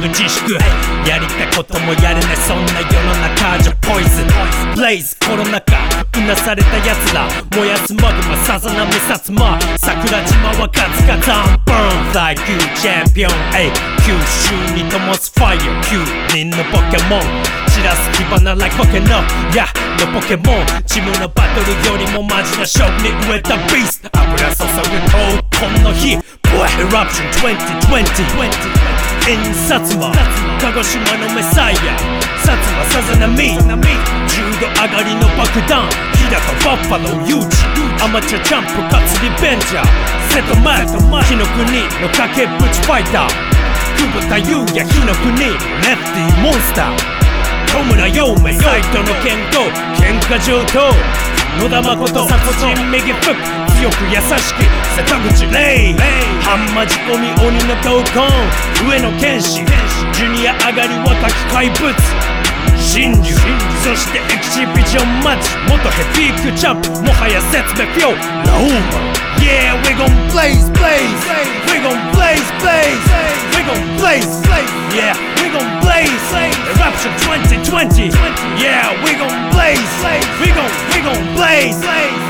ぐ自粛。やりたこともやれないそんな世の中じゃポイズン。ブレイズコロナ禍うなされた奴ら。燃やすマグマさざ波薩摩桜島はガツガツン Burn like you champion A 九州に灯すファイヤー9人のポケモン。散らす火花 like ポケノやのポケモン。チームのバトルよりもマジな勝負に飢えたビース油注ぐ闘魂の火。Boy Eruption 2020 in 薩摩鹿児島のメサイア。薩摩さざ波。10度上がりの爆弾。日高バッファロー誘致。アマチュアチャンプかつリベンジャー。瀬戸前火の国の崖っぷちファイター。久保田優也火の国。レフティーモンスター。戸村陽明サイトの剣道。喧嘩上等。野田誠殺人右フック。強く優しく瀬戸口レイ。あんま仕込み鬼の闘魂上野剣士ジュニア上がり若き怪物真理そしてエキシビジョンマッチ元ヘビークチャンプもはや絶滅よラウーマ Yeah, we gon' blaze, blaze. We gon' blaze, blaze. We gon' blaze, blaze. Yeah, we gon' blaze. Eruption 2020. Yeah, we gon' blaze. We gon', we gon' blaze.